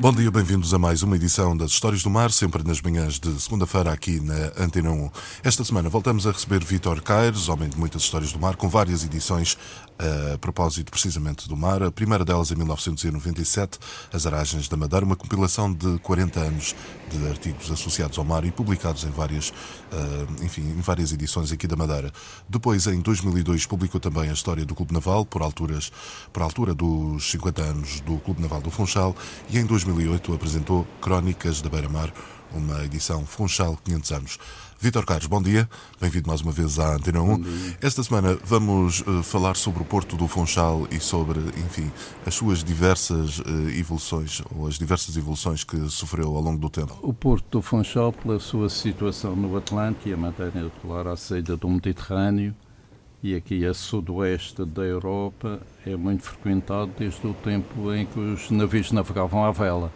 Bom dia, bem-vindos a mais uma edição das Histórias do Mar, sempre nas manhãs de segunda-feira aqui na Antena 1. Esta semana voltamos a receber Vítor Caires, homem de muitas histórias do mar, com várias edições a propósito precisamente do mar. A primeira delas em 1997, As Aragens da Madeira, uma compilação de 40 anos de artigos associados ao mar e publicados em várias, enfim, em várias edições aqui da Madeira. Depois, em 2002, publicou também a história do Clube Naval, por, alturas, por altura dos 50 anos do Clube Naval do Funchal, e em 2008 apresentou Crónicas da Beira-Mar, uma edição Funchal 500 anos. Vítor Carlos, bom dia. Bem-vindo mais uma vez à Antena 1. Esta semana vamos uh, falar sobre o Porto do Funchal e sobre, enfim, as suas diversas uh, evoluções, ou as diversas evoluções que sofreu ao longo do tempo. O Porto do Funchal, pela sua situação no Atlântico e a matéria claro à saída do Mediterrâneo, e aqui a sudoeste da Europa, é muito frequentado desde o tempo em que os navios navegavam à vela.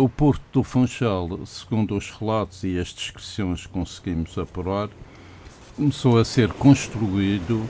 O Porto do Funchal, segundo os relatos e as descrições que conseguimos apurar, começou a ser construído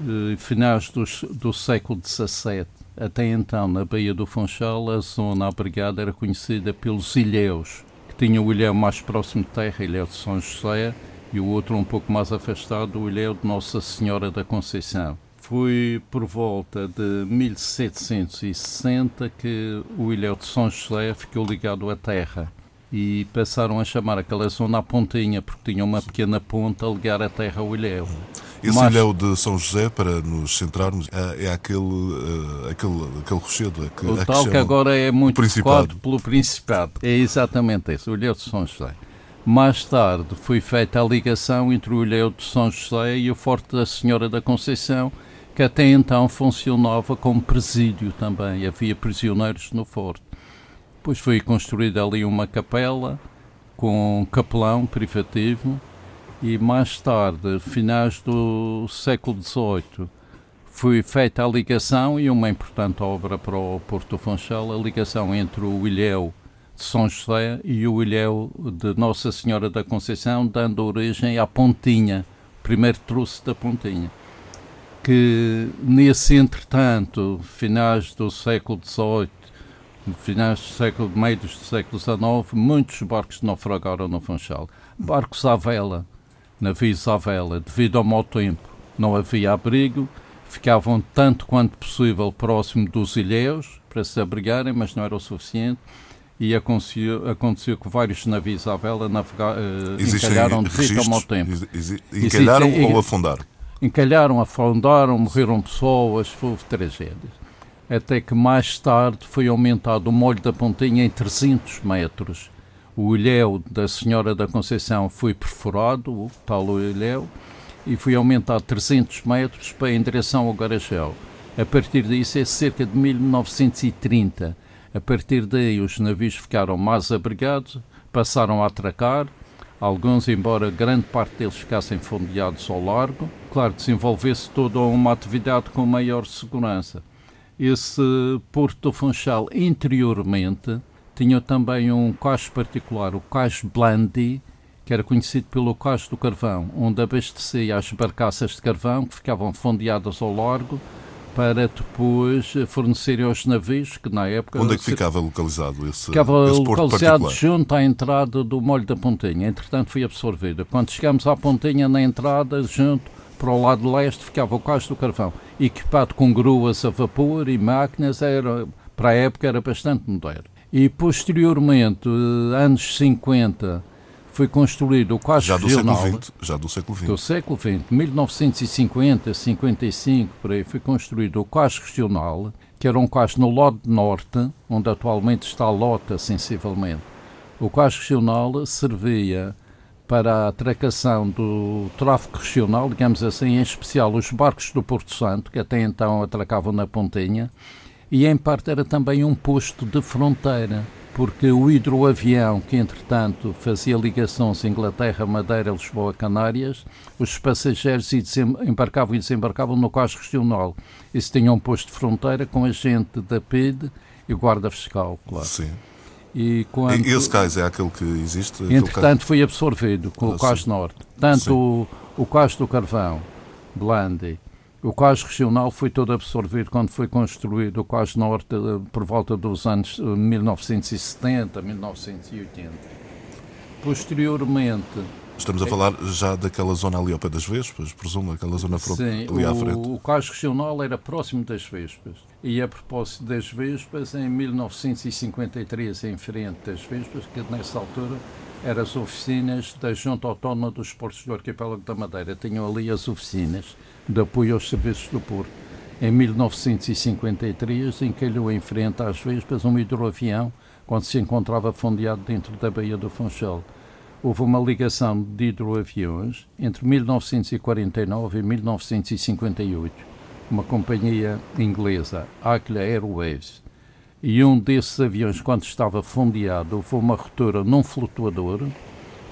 em eh, finais dos, do século XVII. Até então, na Baía do Funchal, a zona abrigada era conhecida pelos ilhéus, que tinham o ilhéu mais próximo de terra, ilhéu de São José, e o outro um pouco mais afastado, o ilhéu de Nossa Senhora da Conceição. Foi por volta de 1760 que o ilhéu de São José ficou ligado à terra e passaram a chamar aquela zona a pontinha porque tinha uma pequena ponta a ligar a terra ao ilhéu. Esse Mas, ilhéu de São José, para nos centrarmos, é, é aquele, uh, aquele, aquele rochedo. Que, o tal que, que agora é muito focado pelo Principado. É exatamente esse, o ilhéu de São José. Mais tarde foi feita a ligação entre o ilhéu de São José e o Forte da Senhora da Conceição, que até então funcionava como presídio também, havia prisioneiros no forte. Depois foi construída ali uma capela com capelão privativo e mais tarde, finais do século XVIII, foi feita a ligação e uma importante obra para o Porto Funchal, a ligação entre o ilhéu de São José e o ilhéu de Nossa Senhora da Conceição, dando origem à Pontinha, primeiro troço da Pontinha que nesse entretanto, finais do século XVIII, finais do século, meios do século XIX, muitos barcos naufragaram no Funchal. Barcos à vela, navios à vela, devido ao mau tempo. Não havia abrigo, ficavam tanto quanto possível próximo dos ilhéus para se abrigarem, mas não era o suficiente. E aconteceu, aconteceu que vários navios à vela navega, uh, encalharam devido ao mau tempo. Encalharam Existem, ou afundaram? encalharam, afundaram, morreram pessoas, houve tragédias. Até que mais tarde foi aumentado o molho da pontinha em 300 metros. O ilhéu da Senhora da Conceição foi perforado, o tal ilhéu, e foi aumentado 300 metros para em direção ao Garachel. A partir disso é cerca de 1930. A partir daí os navios ficaram mais abrigados, passaram a atracar, alguns, embora grande parte deles ficassem fondeados ao largo, claro, desenvolvesse toda uma atividade com maior segurança. Esse Porto do Funchal, interiormente, tinha também um cais particular, o cais Blandi, que era conhecido pelo cais do carvão, onde abastecia as barcaças de carvão que ficavam fondeadas ao largo para depois fornecerem aos navios, que na época... Onde é que ficava localizado esse Ficava esse localizado junto à entrada do Molho da Pontinha, entretanto foi absorvido. Quando chegamos à Pontinha, na entrada, junto para o lado leste, ficava o Cais do Carvão, equipado com gruas a vapor e máquinas, era, para a época era bastante moderno. E posteriormente, anos 50, foi construído o quase já do regional. Século XX, já do século XX. Do século XX, 1950, 55, por aí, foi construído o quase regional, que era um quase no Lode Norte, onde atualmente está a Lota, sensivelmente. O quase regional servia para a atracação do tráfego regional, digamos assim, em especial os barcos do Porto Santo, que até então atracavam na Pontinha, e em parte era também um posto de fronteira porque o hidroavião, que entretanto fazia ligações Inglaterra, Madeira, Lisboa, Canárias, os passageiros embarcavam e desembarcavam no cais regional. Isso tinha um posto de fronteira com agente da PID e guarda fiscal, claro. Sim. E quando... Esse cais é aquele que existe? Entretanto, cais... foi absorvido com ah, o cais norte. Tanto o, o cais do Carvão, Blandi, o cais regional foi todo absorvido quando foi construído o cais norte eh, por volta dos anos 1970, eh, 1980. Posteriormente, Estamos a falar já daquela zona ali ao pé das Vespas, presumo, aquela zona Sim, ali à frente. O, o cais regional era próximo das Vespas. E a propósito das Vespas, em 1953, em frente das Vespas, que nessa altura eram as oficinas da Junta Autónoma dos Portos do Arquipélago da Madeira. Tinham ali as oficinas de apoio aos serviços do Porto. Em 1953, encalhou em frente às Vespas um hidroavião quando se encontrava fundeado dentro da Baía do Funchal houve uma ligação de hidroaviões entre 1949 e 1958, uma companhia inglesa, Aquila Airways, e um desses aviões, quando estava fundeado, houve uma ruptura num flutuador,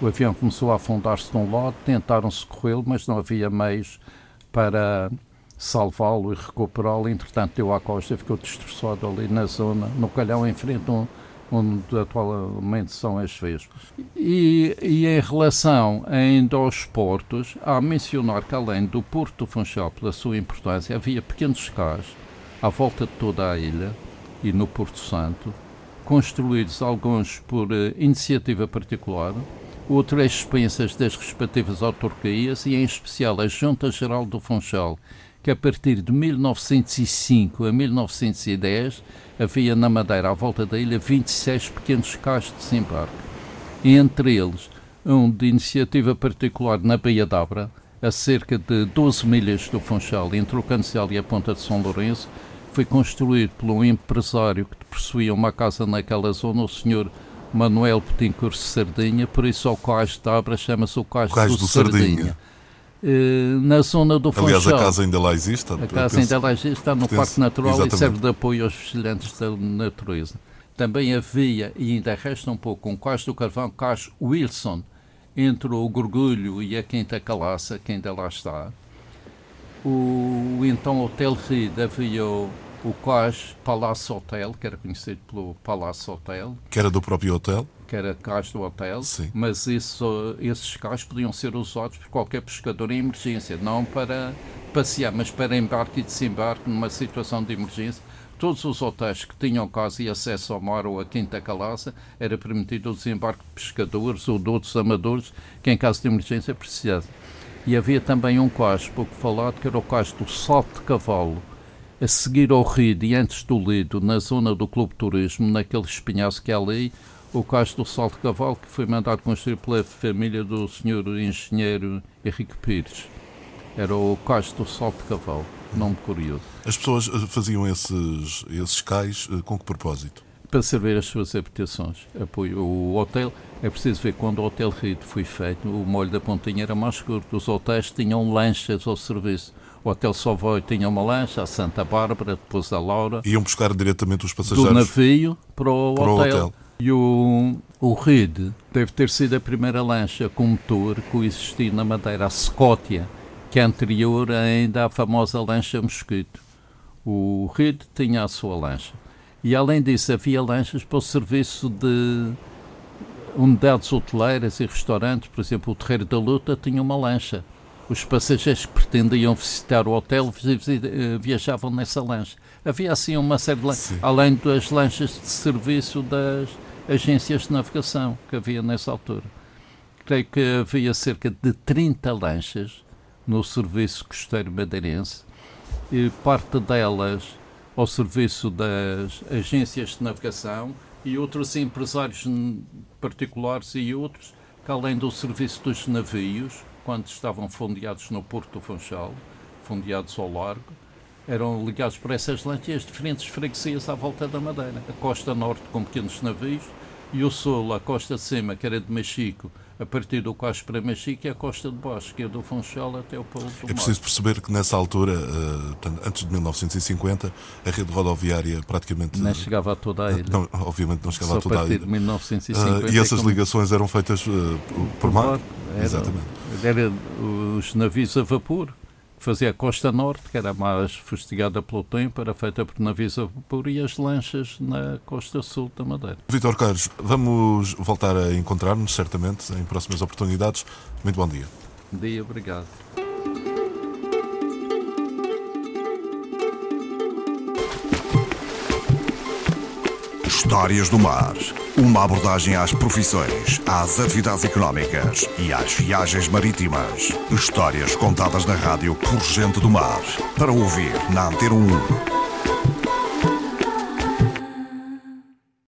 o avião começou a afundar-se de um lado, tentaram socorrê-lo, mas não havia meios para salvá-lo e recuperá-lo, entretanto deu à costa, ficou destroçado ali na zona, no calhão em frente a um onde atualmente são as Vespas. E, e em relação ainda aos portos, há mencionar que além do Porto do Funchal, pela sua importância, havia pequenos cais à volta de toda a ilha e no Porto Santo, construídos alguns por uh, iniciativa particular, outros expensas das respectivas autarquias e em especial a Junta Geral do Funchal, que a partir de 1905 a 1910 havia na Madeira, à volta da ilha, 26 pequenos cais de desembarque. Entre eles, um de iniciativa particular na Baía d'Abra, a cerca de 12 milhas do Funchal, entre o Cancel e a Ponta de São Lourenço, foi construído por um empresário que possuía uma casa naquela zona, o senhor Manuel Petincourt Sardinha, por isso o cais de Abra chama-se o cais, do, do Sardinha. Sardinha. Eh, na zona do Funchal. Aliás, a casa ainda lá existe. A casa penso, ainda lá existe, está no Parque Natural exatamente. e serve de apoio aos vigilantes da natureza. Também havia, e ainda resta um pouco, um cais do carvão, cais Wilson, entre o Gorgulho e a Quinta Calaça, que ainda lá está. O, então Hotel Ride havia o, o cais Palace Hotel, que era conhecido pelo Palace Hotel. Que era do próprio hotel? Que era cais do hotel, Sim. mas isso, esses cais podiam ser usados por qualquer pescador em emergência, não para passear, mas para embarque e desembarque numa situação de emergência. Todos os hotéis que tinham casa e acesso ao mar ou à Quinta Calaça era permitido o desembarque de pescadores ou de outros amadores que, em caso de emergência, precisassem. E havia também um cais pouco falado, que era o cais do Salto de Cavalo, a seguir ao rio e antes do Lido, na zona do Clube Turismo, naquele espinhaço que é ali, o cais do Salto Cavalo, que foi mandado construir pela família do senhor engenheiro Henrique Pires. Era o cais do Salto Cavalo, nome curioso. As pessoas eh, faziam esses, esses cais eh, com que propósito? Para servir as suas habitações. Apoio. O hotel, é preciso ver, quando o Hotel Rito foi feito, o molho da Pontinha era mais curto. Os hotéis tinham lanchas ao serviço. O Hotel Savoy tinha uma lancha, a Santa Bárbara, depois a Laura. Iam buscar diretamente os passageiros? Do navio para o, para hotel. o hotel. E o, o Reed deve ter sido a primeira lancha com motor que existia na Madeira, a Scótia, que é anterior ainda à famosa lancha Mosquito. O Reed tinha a sua lancha. E além disso, havia lanchas para o serviço de unidades hoteleiras e restaurantes. Por exemplo, o Terreiro da Luta tinha uma lancha. Os passageiros que pretendiam visitar o hotel eh, viajavam nessa lancha. Havia assim uma série de lanchas, além das lanchas de serviço das agências de navegação que havia nessa altura. Creio que havia cerca de 30 lanchas no serviço costeiro madeirense e parte delas ao serviço das agências de navegação e outros empresários particulares e outros que além do serviço dos navios, quando estavam fundeados no Porto do Funchal, fundeados ao largo, eram ligados por essas lanchas diferentes freguesias à volta da Madeira. A costa norte com pequenos navios e o sul, a costa de cima, que era de Machico, a partir do Quais para Machico, e a costa de baixo, que é do Funchal até o Polo do É preciso perceber que nessa altura, uh, antes de 1950, a rede rodoviária praticamente... Não chegava a toda a ilha. Não, obviamente não chegava Só a toda a ilha. a partir de 1950. Uh, e essas como... ligações eram feitas por, por mar? Era, Exatamente. Era os navios a vapor que fazia a costa norte, que era mais fustigada pelo tempo, era feita por navios a vapor e as lanchas na costa sul da Madeira. Vitor Carlos, vamos voltar a encontrar-nos certamente em próximas oportunidades. Muito bom dia. Bom dia, obrigado. Histórias do Mar. Uma abordagem às profissões, às atividades económicas e às viagens marítimas. Histórias contadas na rádio por gente do mar. Para ouvir na Antena 1.